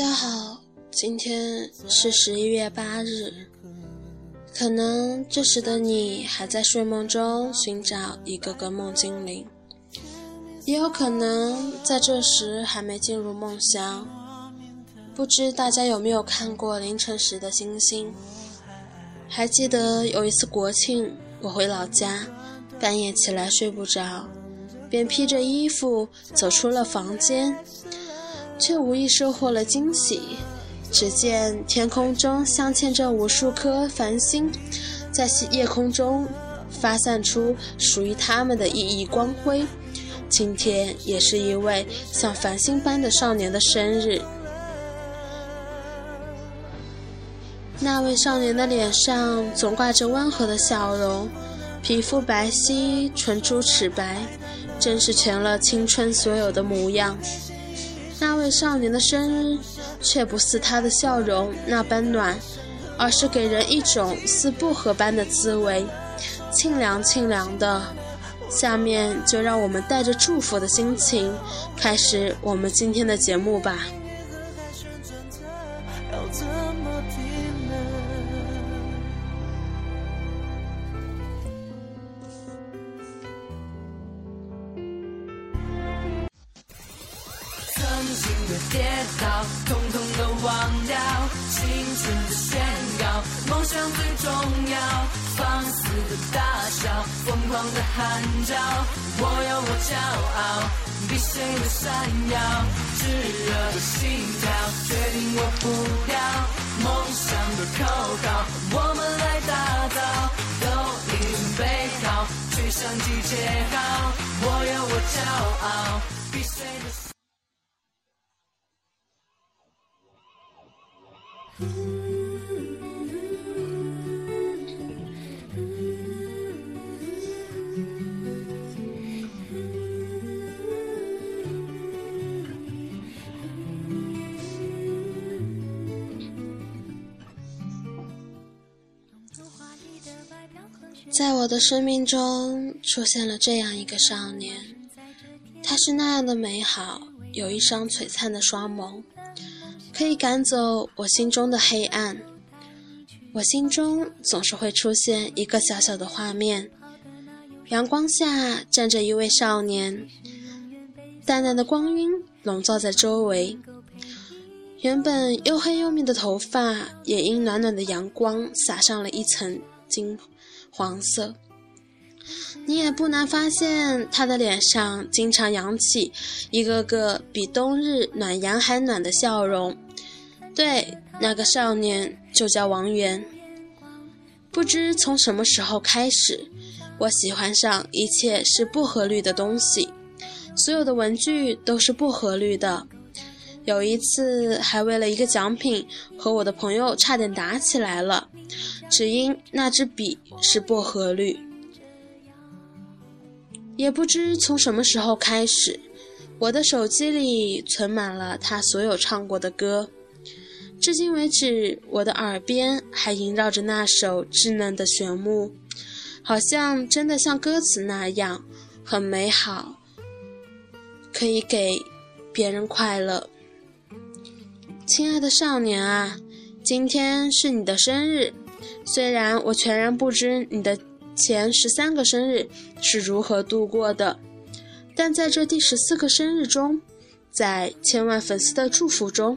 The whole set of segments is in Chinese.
大家好，今天是十一月八日。可能这时的你还在睡梦中寻找一个个梦精灵，也有可能在这时还没进入梦乡。不知大家有没有看过凌晨时的星星？还记得有一次国庆，我回老家，半夜起来睡不着，便披着衣服走出了房间。却无意收获了惊喜。只见天空中镶嵌着无数颗繁星，在夜空中发散出属于他们的熠熠光辉。今天也是一位像繁星般的少年的生日。那位少年的脸上总挂着温和的笑容，皮肤白皙，唇珠齿白，真是全了青春所有的模样。那位少年的生日，却不似他的笑容那般暖，而是给人一种似薄荷般的滋味，清凉清凉的。下面就让我们带着祝福的心情，开始我们今天的节目吧。跌倒，统统都忘掉，青春的宣告，梦想最重要，放肆的大笑，疯狂的喊叫，我有我骄傲，比谁都闪耀，炙热的心跳，决定我不掉，梦想的口号，我们来打造，都已准备好，吹响集结号，我有我骄傲，比谁都。在我的生命中出现了这样一个少年，他是那样的美好，有一双璀璨的双眸。可以赶走我心中的黑暗。我心中总是会出现一个小小的画面：阳光下站着一位少年，淡淡的光晕笼罩在周围。原本又黑又密的头发，也因暖暖的阳光洒上了一层金黄色。你也不难发现，他的脸上经常扬起一个个比冬日暖阳还暖的笑容。对，那个少年就叫王源。不知从什么时候开始，我喜欢上一切是薄荷绿的东西，所有的文具都是薄荷绿的。有一次，还为了一个奖品和我的朋友差点打起来了，只因那支笔是薄荷绿。也不知从什么时候开始，我的手机里存满了他所有唱过的歌。至今为止，我的耳边还萦绕着那首稚嫩的旋律，好像真的像歌词那样很美好，可以给别人快乐。亲爱的少年啊，今天是你的生日，虽然我全然不知你的前十三个生日是如何度过的，但在这第十四个生日中，在千万粉丝的祝福中。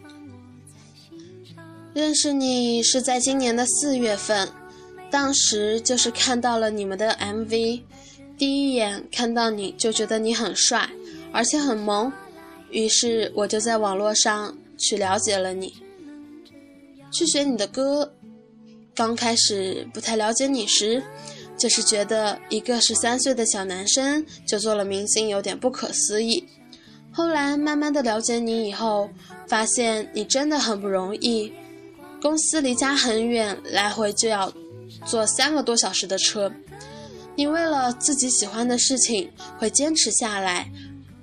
认识你是在今年的四月份，当时就是看到了你们的 MV，第一眼看到你就觉得你很帅，而且很萌，于是我就在网络上去了解了你，去学你的歌。刚开始不太了解你时，就是觉得一个十三岁的小男生就做了明星，有点不可思议。后来慢慢的了解你以后，发现你真的很不容易。公司离家很远，来回就要坐三个多小时的车。你为了自己喜欢的事情会坚持下来，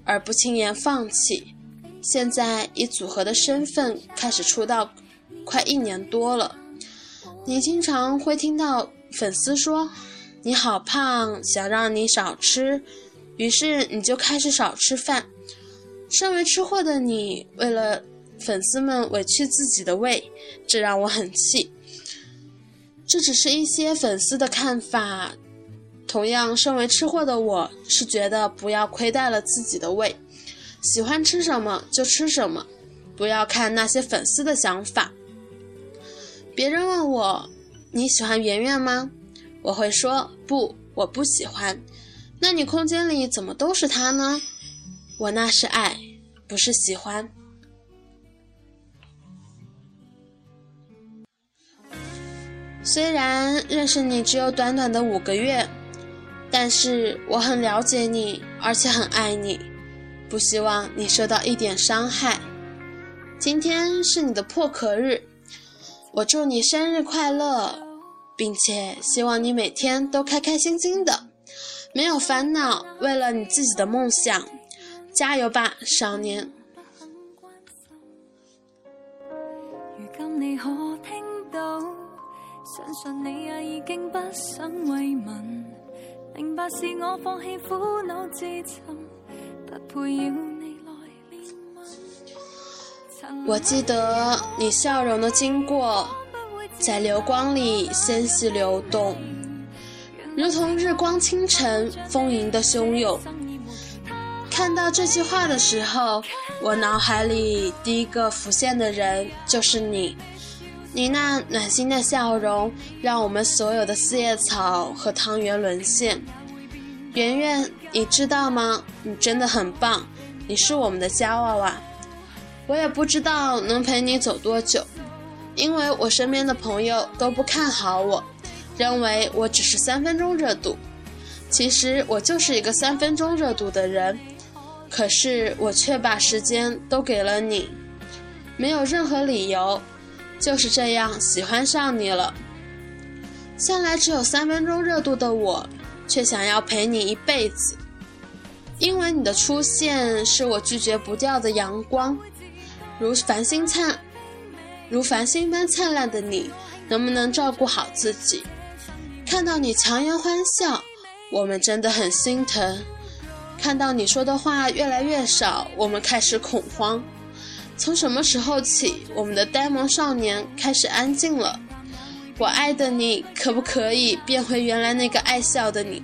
而不轻言放弃。现在以组合的身份开始出道，快一年多了。你经常会听到粉丝说：“你好胖，想让你少吃。”于是你就开始少吃饭。身为吃货的你，为了粉丝们委屈自己的胃，这让我很气。这只是一些粉丝的看法。同样，身为吃货的我，是觉得不要亏待了自己的胃，喜欢吃什么就吃什么，不要看那些粉丝的想法。别人问我你喜欢圆圆吗？我会说不，我不喜欢。那你空间里怎么都是他呢？我那是爱，不是喜欢。虽然认识你只有短短的五个月，但是我很了解你，而且很爱你，不希望你受到一点伤害。今天是你的破壳日，我祝你生日快乐，并且希望你每天都开开心心的，没有烦恼。为了你自己的梦想。加油吧，少年！如今你可听到，相信你也已经不想慰问，明白是我放弃苦恼自寻，不配要你来怜悯。我记得你笑容的经过，在流光里纤细流动，如同日光清晨，丰盈的汹涌。看到这句话的时候，我脑海里第一个浮现的人就是你。你那暖心的笑容，让我们所有的四叶草和汤圆沦陷。圆圆，你知道吗？你真的很棒，你是我们的骄傲啊！我也不知道能陪你走多久，因为我身边的朋友都不看好我，认为我只是三分钟热度。其实我就是一个三分钟热度的人。可是我却把时间都给了你，没有任何理由，就是这样喜欢上你了。向来只有三分钟热度的我，却想要陪你一辈子，因为你的出现是我拒绝不掉的阳光，如繁星灿，如繁星般灿烂的你，能不能照顾好自己？看到你强颜欢笑，我们真的很心疼。看到你说的话越来越少，我们开始恐慌。从什么时候起，我们的呆萌少年开始安静了？我爱的你，可不可以变回原来那个爱笑的你？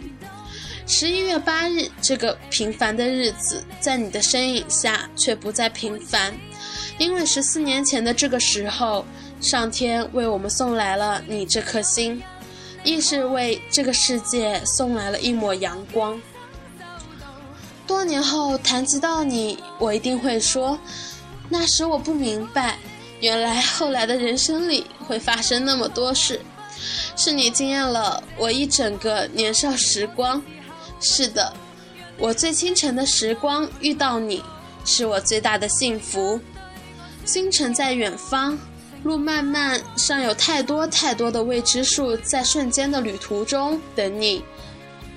十一月八日这个平凡的日子，在你的身影下却不再平凡，因为十四年前的这个时候，上天为我们送来了你这颗心，亦是为这个世界送来了一抹阳光。多年后谈及到你，我一定会说，那时我不明白，原来后来的人生里会发生那么多事，是你惊艳了我一整个年少时光。是的，我最清晨的时光遇到你，是我最大的幸福。星辰在远方，路漫漫，尚有太多太多的未知数在瞬间的旅途中等你。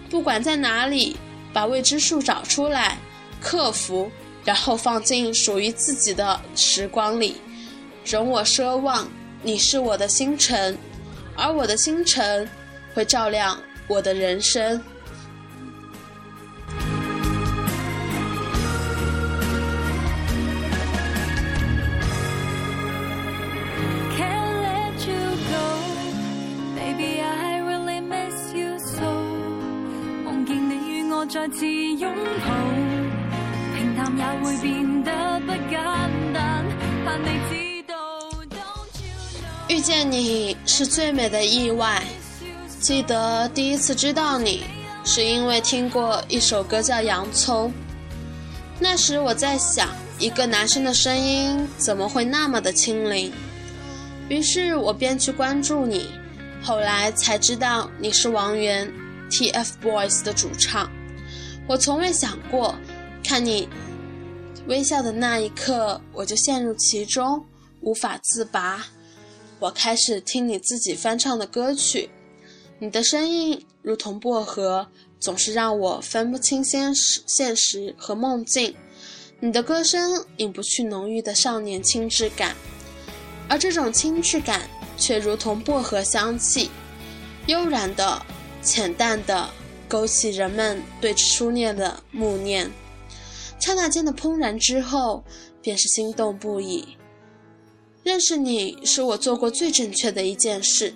不管在哪里。把未知数找出来，克服，然后放进属于自己的时光里。容我奢望，你是我的星辰，而我的星辰会照亮我的人生。梦见你与我再次拥抱，也会变得不简单。盼你知道，遇见你是最美的意外。记得第一次知道你，是因为听过一首歌叫《洋葱》。那时我在想，一个男生的声音怎么会那么的清灵？于是我便去关注你，后来才知道你是王源 TFBOYS 的主唱。我从未想过，看你微笑的那一刻，我就陷入其中，无法自拔。我开始听你自己翻唱的歌曲。你的声音如同薄荷，总是让我分不清现实、现实和梦境。你的歌声隐不去浓郁的少年轻质感，而这种轻质感却如同薄荷香气，悠然的、浅淡的，勾起人们对初恋的慕念。刹那间的怦然之后，便是心动不已。认识你是我做过最正确的一件事。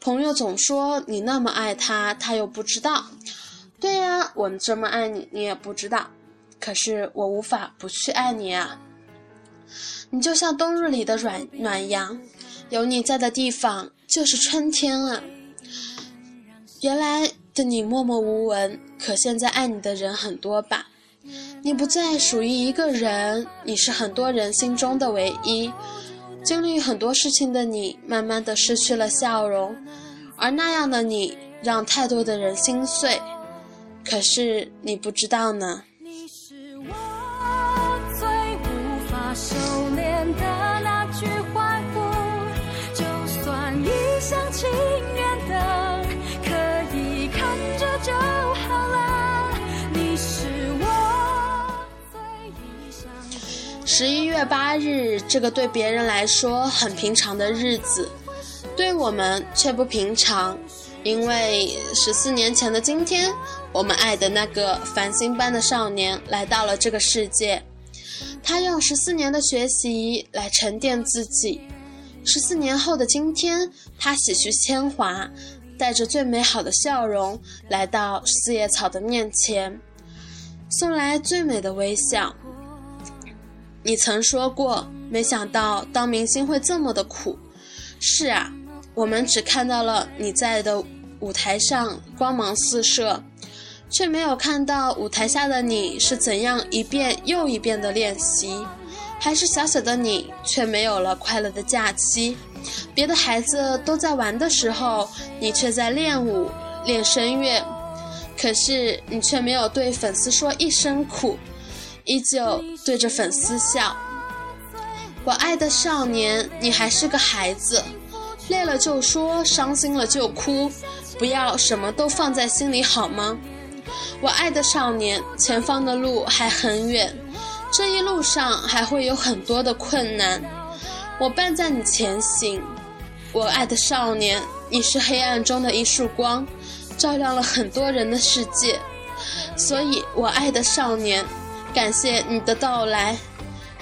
朋友总说你那么爱他，他又不知道。对呀，我这么爱你，你也不知道。可是我无法不去爱你啊！你就像冬日里的暖暖阳，有你在的地方就是春天啊。原来的你默默无闻，可现在爱你的人很多吧？你不再属于一个人，你是很多人心中的唯一。经历很多事情的你，慢慢的失去了笑容，而那样的你，让太多的人心碎。可是你不知道呢。十一月八日，这个对别人来说很平常的日子，对我们却不平常，因为十四年前的今天，我们爱的那个繁星般的少年来到了这个世界。他用十四年的学习来沉淀自己，十四年后的今天，他洗去铅华，带着最美好的笑容来到四叶草的面前，送来最美的微笑。你曾说过，没想到当明星会这么的苦。是啊，我们只看到了你在的舞台上光芒四射，却没有看到舞台下的你是怎样一遍又一遍的练习。还是小小的你，却没有了快乐的假期。别的孩子都在玩的时候，你却在练舞、练声乐。可是你却没有对粉丝说一声苦。依旧对着粉丝笑。我爱的少年，你还是个孩子，累了就说，伤心了就哭，不要什么都放在心里好吗？我爱的少年，前方的路还很远，这一路上还会有很多的困难，我伴在你前行。我爱的少年，你是黑暗中的一束光，照亮了很多人的世界，所以我爱的少年。感谢你的到来，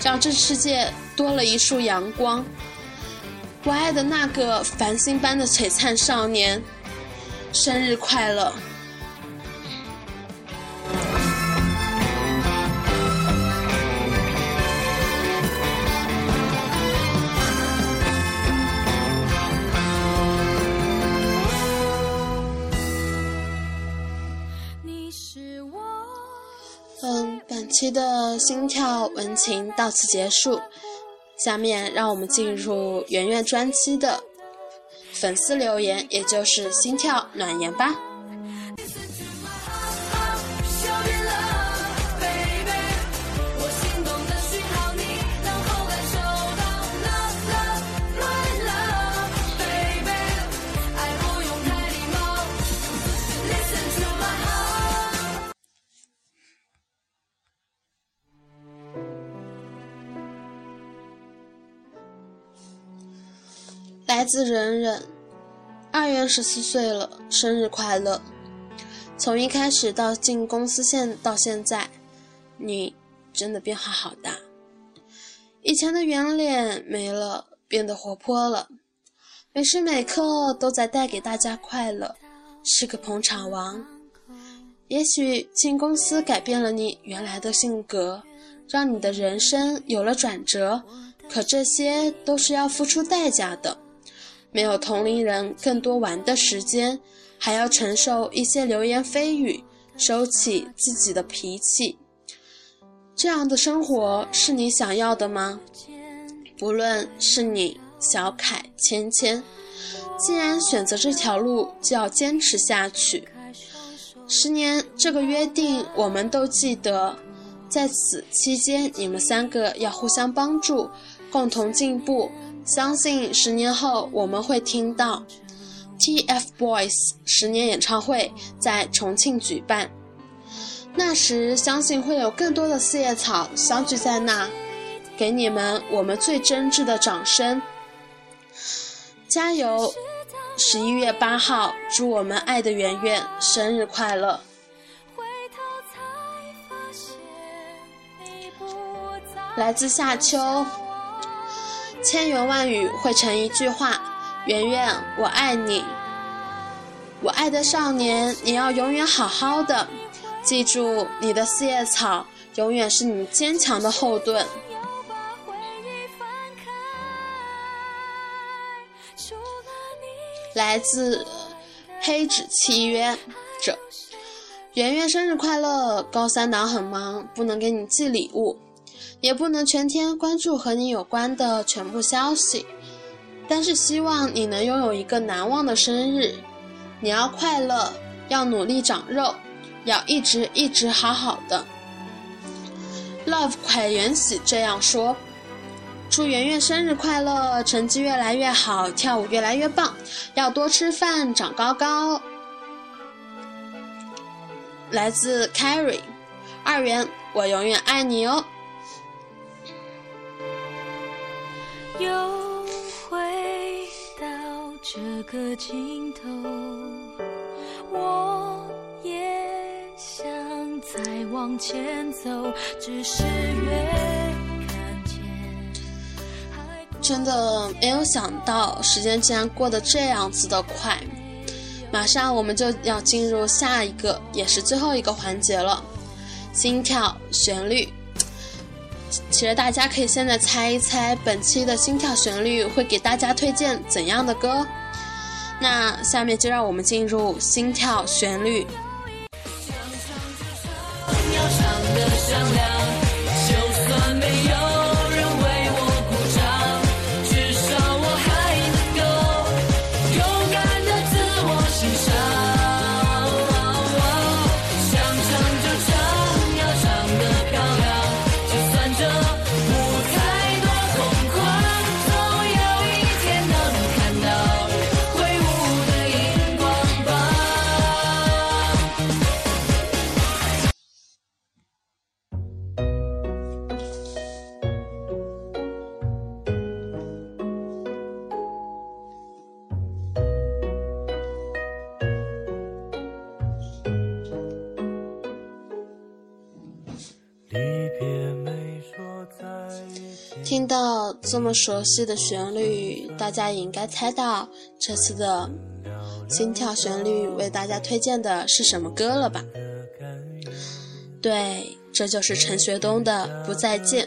让这世界多了一束阳光。我爱的那个繁星般的璀璨少年，生日快乐！期的心跳文情到此结束，下面让我们进入圆圆专辑的粉丝留言，也就是心跳暖言吧。自忍忍，二月十四岁了，生日快乐！从一开始到进公司现到现在，你真的变化好大。以前的圆脸没了，变得活泼了，每时每刻都在带给大家快乐，是个捧场王。也许进公司改变了你原来的性格，让你的人生有了转折，可这些都是要付出代价的。没有同龄人更多玩的时间，还要承受一些流言蜚语，收起自己的脾气。这样的生活是你想要的吗？不论是你小凯、芊芊，既然选择这条路，就要坚持下去。十年这个约定，我们都记得。在此期间，你们三个要互相帮助，共同进步。相信十年后我们会听到 TFBOYS 十年演唱会在重庆举办，那时相信会有更多的四叶草相聚在那，给你们我们最真挚的掌声。加油！十一月八号，祝我们爱的圆圆生日快乐！来自夏秋，千言万语汇成一句话：圆圆，我爱你。我爱的少年，你要永远好好的，记住，你的四叶草永远是你坚强的后盾。来自黑纸契约者，圆圆生日快乐！高三党很忙，不能给你寄礼物，也不能全天关注和你有关的全部消息，但是希望你能拥有一个难忘的生日。你要快乐，要努力长肉，要一直一直好好的。Love 快元喜这样说。祝圆圆生日快乐，成绩越来越好，跳舞越来越棒，要多吃饭，长高高。来自 Carrie，二元，我永远爱你哦。又回到这个尽头，我也想再往前走，只是越看见。真的没有想到，时间竟然过得这样子的快。马上我们就要进入下一个，也是最后一个环节了——心跳旋律。其实大家可以现在猜一猜，本期的心跳旋律会给大家推荐怎样的歌？那下面就让我们进入心跳旋律。听到这么熟悉的旋律，大家也应该猜到这次的心跳旋律为大家推荐的是什么歌了吧？对，这就是陈学冬的《不再见》。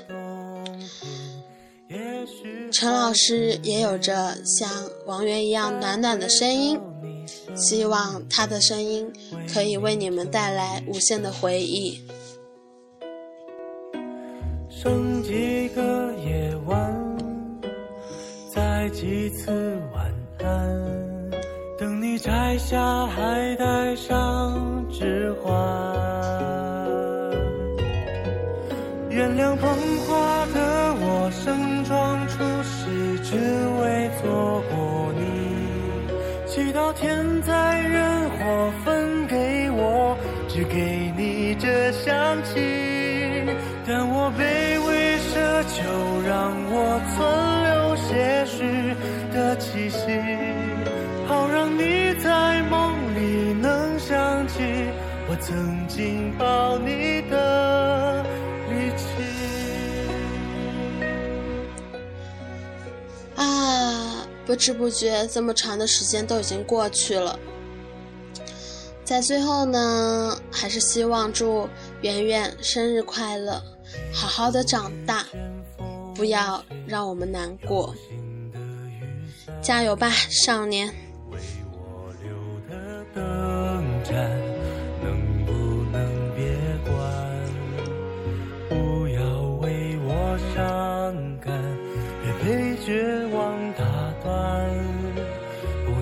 陈老师也有着像王源一样暖暖的声音，希望他的声音可以为你们带来无限的回忆。几次晚安，等你摘下还带上指环。原谅捧花的我盛装出席，只为错过你。祈祷天灾人祸分给我，只给你这香气，但我卑微奢求让我存息，好让你在梦里能想起我曾经抱你的力气。啊，不知不觉这么长的时间都已经过去了，在最后呢，还是希望祝圆圆生日快乐，好好的长大。不要让我们难过，加油吧，少年！